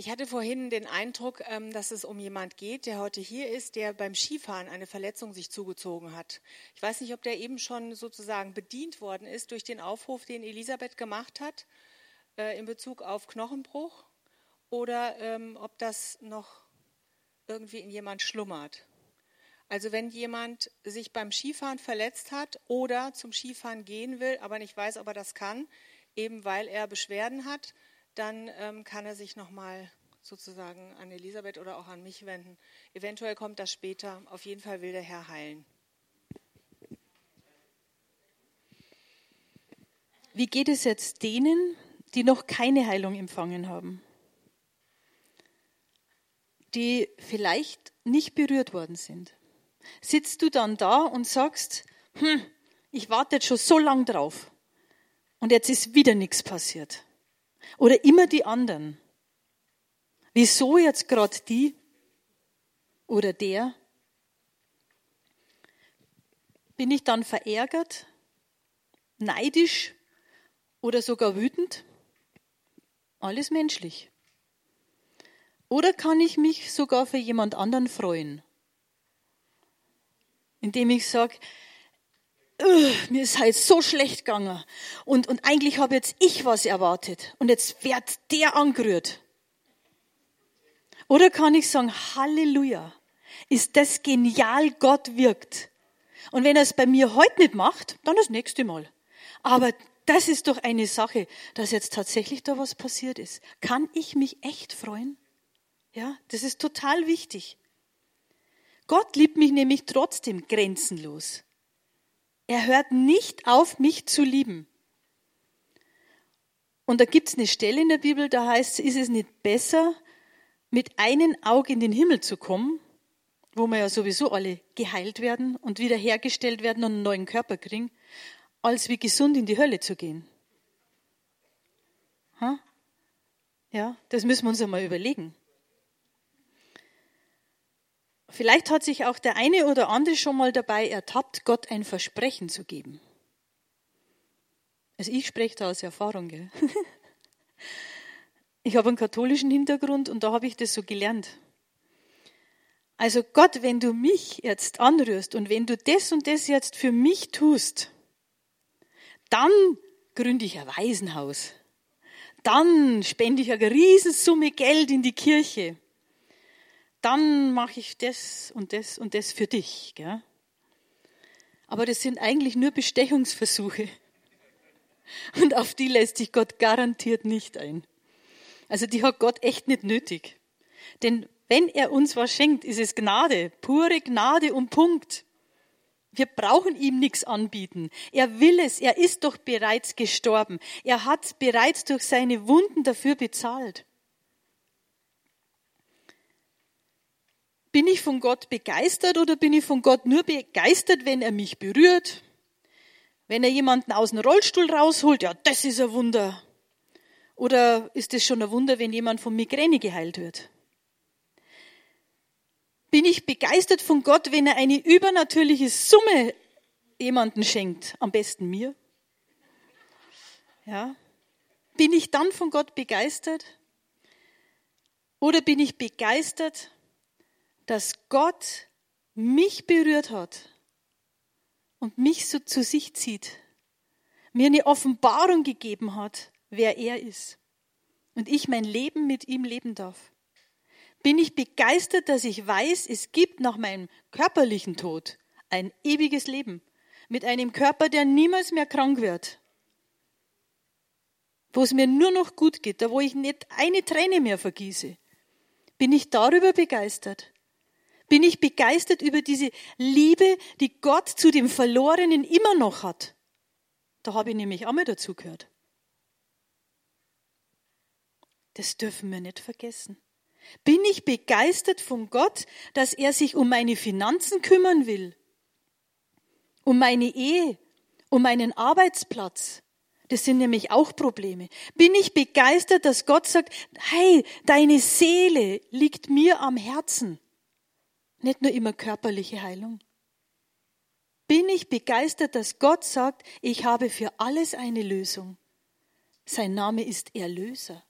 Ich hatte vorhin den Eindruck, ähm, dass es um jemand geht, der heute hier ist, der beim Skifahren eine Verletzung sich zugezogen hat. Ich weiß nicht, ob der eben schon sozusagen bedient worden ist durch den Aufruf, den Elisabeth gemacht hat äh, in Bezug auf Knochenbruch oder ähm, ob das noch irgendwie in jemand schlummert. Also wenn jemand sich beim Skifahren verletzt hat oder zum Skifahren gehen will, aber nicht weiß, ob er das kann, eben weil er Beschwerden hat, dann ähm, kann er sich nochmal sozusagen an Elisabeth oder auch an mich wenden. Eventuell kommt das später. Auf jeden Fall will der Herr heilen. Wie geht es jetzt denen, die noch keine Heilung empfangen haben? Die vielleicht nicht berührt worden sind. Sitzt du dann da und sagst, hm, ich warte jetzt schon so lang drauf und jetzt ist wieder nichts passiert. Oder immer die anderen. Wieso jetzt gerade die oder der? Bin ich dann verärgert, neidisch oder sogar wütend? Alles menschlich. Oder kann ich mich sogar für jemand anderen freuen? Indem ich sage, mir ist halt so schlecht gegangen und, und eigentlich habe jetzt ich was erwartet und jetzt wird der angerührt. Oder kann ich sagen, Halleluja, ist das genial, Gott wirkt. Und wenn er es bei mir heute nicht macht, dann das nächste Mal. Aber das ist doch eine Sache, dass jetzt tatsächlich da was passiert ist. Kann ich mich echt freuen? Ja, das ist total wichtig. Gott liebt mich nämlich trotzdem grenzenlos. Er hört nicht auf, mich zu lieben. Und da gibt es eine Stelle in der Bibel, da heißt es, ist es nicht besser, mit einem Auge in den Himmel zu kommen, wo wir ja sowieso alle geheilt werden und wiederhergestellt werden und einen neuen Körper kriegen, als wie gesund in die Hölle zu gehen. Ja, das müssen wir uns einmal überlegen. Vielleicht hat sich auch der eine oder andere schon mal dabei ertappt, Gott ein Versprechen zu geben. Also ich spreche da aus Erfahrung. Gell? Ich habe einen katholischen Hintergrund und da habe ich das so gelernt. Also Gott, wenn du mich jetzt anrührst und wenn du das und das jetzt für mich tust, dann gründe ich ein Waisenhaus. Dann spende ich eine Riesensumme Geld in die Kirche dann mache ich das und das und das für dich. Gell? Aber das sind eigentlich nur Bestechungsversuche. Und auf die lässt sich Gott garantiert nicht ein. Also die hat Gott echt nicht nötig. Denn wenn er uns was schenkt, ist es Gnade, pure Gnade und Punkt. Wir brauchen ihm nichts anbieten. Er will es, er ist doch bereits gestorben. Er hat bereits durch seine Wunden dafür bezahlt. Bin ich von Gott begeistert oder bin ich von Gott nur begeistert, wenn er mich berührt? Wenn er jemanden aus dem Rollstuhl rausholt, ja, das ist ein Wunder. Oder ist es schon ein Wunder, wenn jemand von Migräne geheilt wird? Bin ich begeistert von Gott, wenn er eine übernatürliche Summe jemanden schenkt? Am besten mir. Ja. Bin ich dann von Gott begeistert? Oder bin ich begeistert, dass Gott mich berührt hat und mich so zu sich zieht, mir eine Offenbarung gegeben hat, wer er ist und ich mein Leben mit ihm leben darf? Bin ich begeistert, dass ich weiß, es gibt nach meinem körperlichen Tod ein ewiges Leben mit einem Körper, der niemals mehr krank wird, wo es mir nur noch gut geht, da wo ich nicht eine Träne mehr vergieße? Bin ich darüber begeistert? Bin ich begeistert über diese Liebe, die Gott zu dem Verlorenen immer noch hat? Da habe ich nämlich auch mal dazu gehört. Das dürfen wir nicht vergessen. Bin ich begeistert von Gott, dass er sich um meine Finanzen kümmern will? Um meine Ehe? Um meinen Arbeitsplatz? Das sind nämlich auch Probleme. Bin ich begeistert, dass Gott sagt, hey, deine Seele liegt mir am Herzen. Nicht nur immer körperliche Heilung. Bin ich begeistert, dass Gott sagt, ich habe für alles eine Lösung. Sein Name ist Erlöser.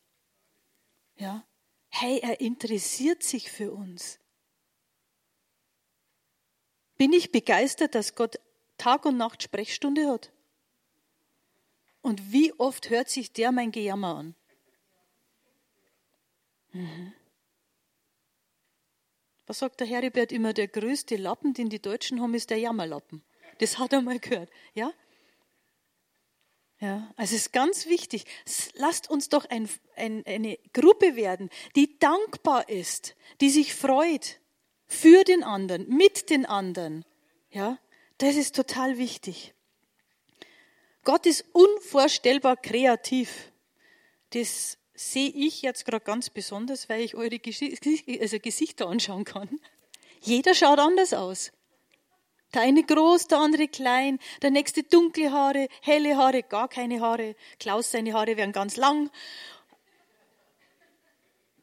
Ja. Hey, er interessiert sich für uns. Bin ich begeistert, dass Gott Tag und Nacht Sprechstunde hat? Und wie oft hört sich der mein Gejammer an? Mhm. Was sagt der Heribert immer? Der größte Lappen, den die Deutschen haben, ist der Jammerlappen. Das hat er mal gehört. Ja? Ja, also es ist ganz wichtig. Lasst uns doch ein, ein, eine Gruppe werden, die dankbar ist, die sich freut für den anderen, mit den anderen. Ja, das ist total wichtig. Gott ist unvorstellbar kreativ. Das sehe ich jetzt gerade ganz besonders, weil ich eure also Gesichter anschauen kann. Jeder schaut anders aus. Der eine groß, der andere klein, der nächste dunkle Haare, helle Haare, gar keine Haare. Klaus, seine Haare werden ganz lang.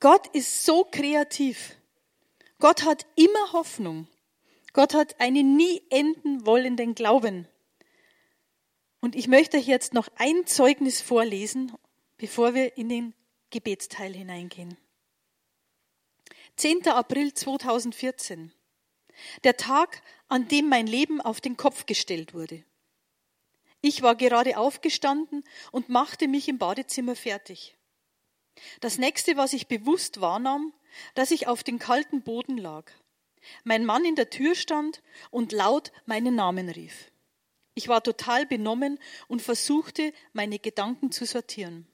Gott ist so kreativ. Gott hat immer Hoffnung. Gott hat einen nie enden wollenden Glauben. Und ich möchte euch jetzt noch ein Zeugnis vorlesen, bevor wir in den Gebetsteil hineingehen. 10. April 2014. Der Tag, an dem mein Leben auf den Kopf gestellt wurde. Ich war gerade aufgestanden und machte mich im Badezimmer fertig. Das nächste, was ich bewusst wahrnahm, dass ich auf dem kalten Boden lag. Mein Mann in der Tür stand und laut meinen Namen rief. Ich war total benommen und versuchte, meine Gedanken zu sortieren.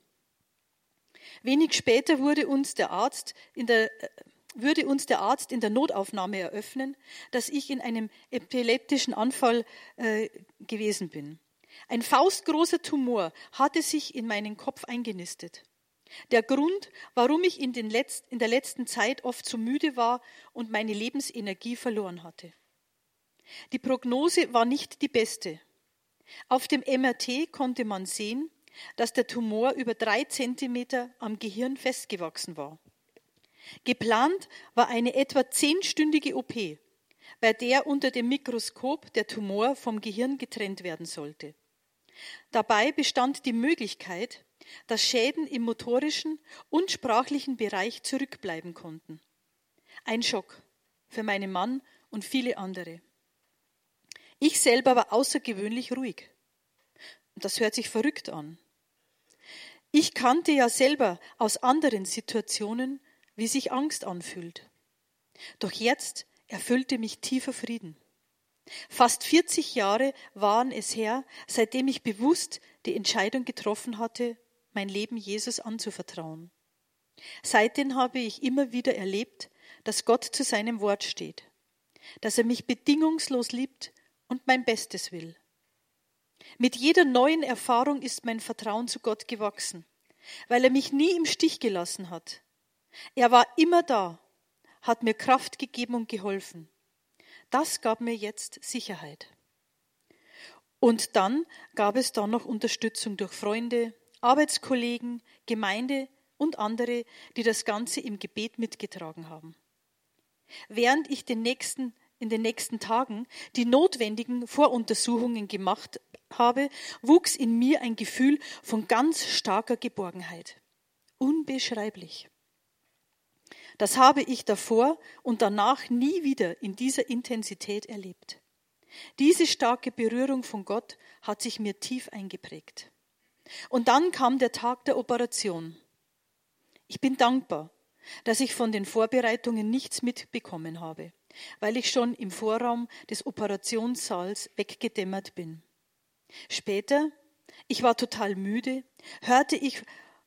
Wenig später wurde uns der Arzt in der, äh, würde uns der Arzt in der Notaufnahme eröffnen, dass ich in einem epileptischen Anfall äh, gewesen bin. Ein faustgroßer Tumor hatte sich in meinen Kopf eingenistet. Der Grund, warum ich in, Letz-, in der letzten Zeit oft zu müde war und meine Lebensenergie verloren hatte. Die Prognose war nicht die beste. Auf dem MRT konnte man sehen, dass der Tumor über drei Zentimeter am Gehirn festgewachsen war. Geplant war eine etwa zehnstündige OP, bei der unter dem Mikroskop der Tumor vom Gehirn getrennt werden sollte. Dabei bestand die Möglichkeit, dass Schäden im motorischen und sprachlichen Bereich zurückbleiben konnten. Ein Schock für meinen Mann und viele andere. Ich selber war außergewöhnlich ruhig. Das hört sich verrückt an. Ich kannte ja selber aus anderen Situationen, wie sich Angst anfühlt. Doch jetzt erfüllte mich tiefer Frieden. Fast 40 Jahre waren es her, seitdem ich bewusst die Entscheidung getroffen hatte, mein Leben Jesus anzuvertrauen. Seitdem habe ich immer wieder erlebt, dass Gott zu seinem Wort steht, dass er mich bedingungslos liebt und mein Bestes will. Mit jeder neuen Erfahrung ist mein Vertrauen zu Gott gewachsen, weil er mich nie im Stich gelassen hat. Er war immer da, hat mir Kraft gegeben und geholfen. Das gab mir jetzt Sicherheit. Und dann gab es da noch Unterstützung durch Freunde, Arbeitskollegen, Gemeinde und andere, die das Ganze im Gebet mitgetragen haben. Während ich den nächsten, in den nächsten Tagen die notwendigen Voruntersuchungen gemacht habe, wuchs in mir ein Gefühl von ganz starker Geborgenheit. Unbeschreiblich. Das habe ich davor und danach nie wieder in dieser Intensität erlebt. Diese starke Berührung von Gott hat sich mir tief eingeprägt. Und dann kam der Tag der Operation. Ich bin dankbar, dass ich von den Vorbereitungen nichts mitbekommen habe, weil ich schon im Vorraum des Operationssaals weggedämmert bin. Später, ich war total müde, hörte ich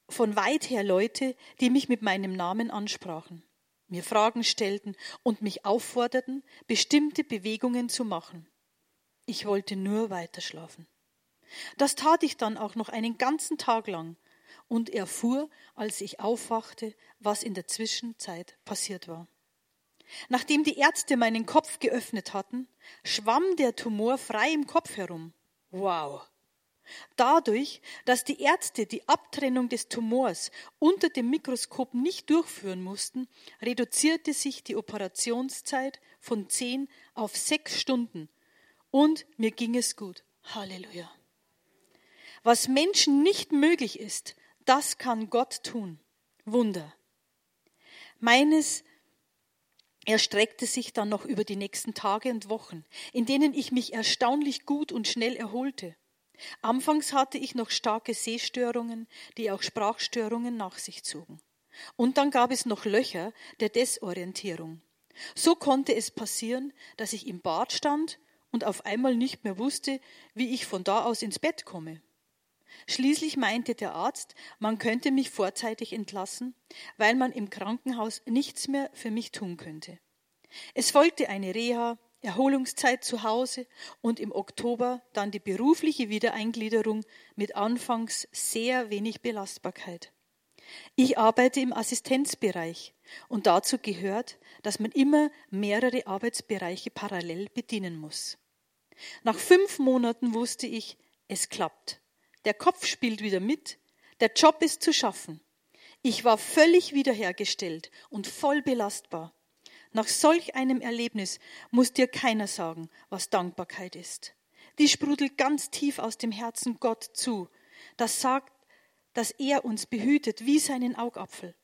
von weit her Leute, die mich mit meinem Namen ansprachen, mir Fragen stellten und mich aufforderten, bestimmte Bewegungen zu machen. Ich wollte nur weiterschlafen. Das tat ich dann auch noch einen ganzen Tag lang und erfuhr, als ich aufwachte, was in der Zwischenzeit passiert war. Nachdem die Ärzte meinen Kopf geöffnet hatten, schwamm der Tumor frei im Kopf herum. Wow! Dadurch, dass die Ärzte die Abtrennung des Tumors unter dem Mikroskop nicht durchführen mussten, reduzierte sich die Operationszeit von zehn auf sechs Stunden und mir ging es gut. Halleluja. Was Menschen nicht möglich ist, das kann Gott tun. Wunder. Meines erstreckte sich dann noch über die nächsten Tage und Wochen, in denen ich mich erstaunlich gut und schnell erholte. Anfangs hatte ich noch starke Sehstörungen, die auch Sprachstörungen nach sich zogen. Und dann gab es noch Löcher der Desorientierung. So konnte es passieren, dass ich im Bad stand und auf einmal nicht mehr wusste, wie ich von da aus ins Bett komme. Schließlich meinte der Arzt, man könnte mich vorzeitig entlassen, weil man im Krankenhaus nichts mehr für mich tun könnte. Es folgte eine Reha, Erholungszeit zu Hause und im Oktober dann die berufliche Wiedereingliederung mit anfangs sehr wenig Belastbarkeit. Ich arbeite im Assistenzbereich und dazu gehört, dass man immer mehrere Arbeitsbereiche parallel bedienen muss. Nach fünf Monaten wusste ich, es klappt. Der Kopf spielt wieder mit, der Job ist zu schaffen. Ich war völlig wiederhergestellt und voll belastbar. Nach solch einem Erlebnis muss dir keiner sagen, was Dankbarkeit ist. Die sprudelt ganz tief aus dem Herzen Gott zu. Das sagt, dass er uns behütet wie seinen Augapfel.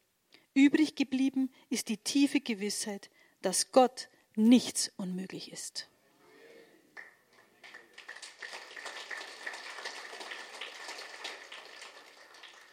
Übrig geblieben ist die tiefe Gewissheit, dass Gott nichts unmöglich ist.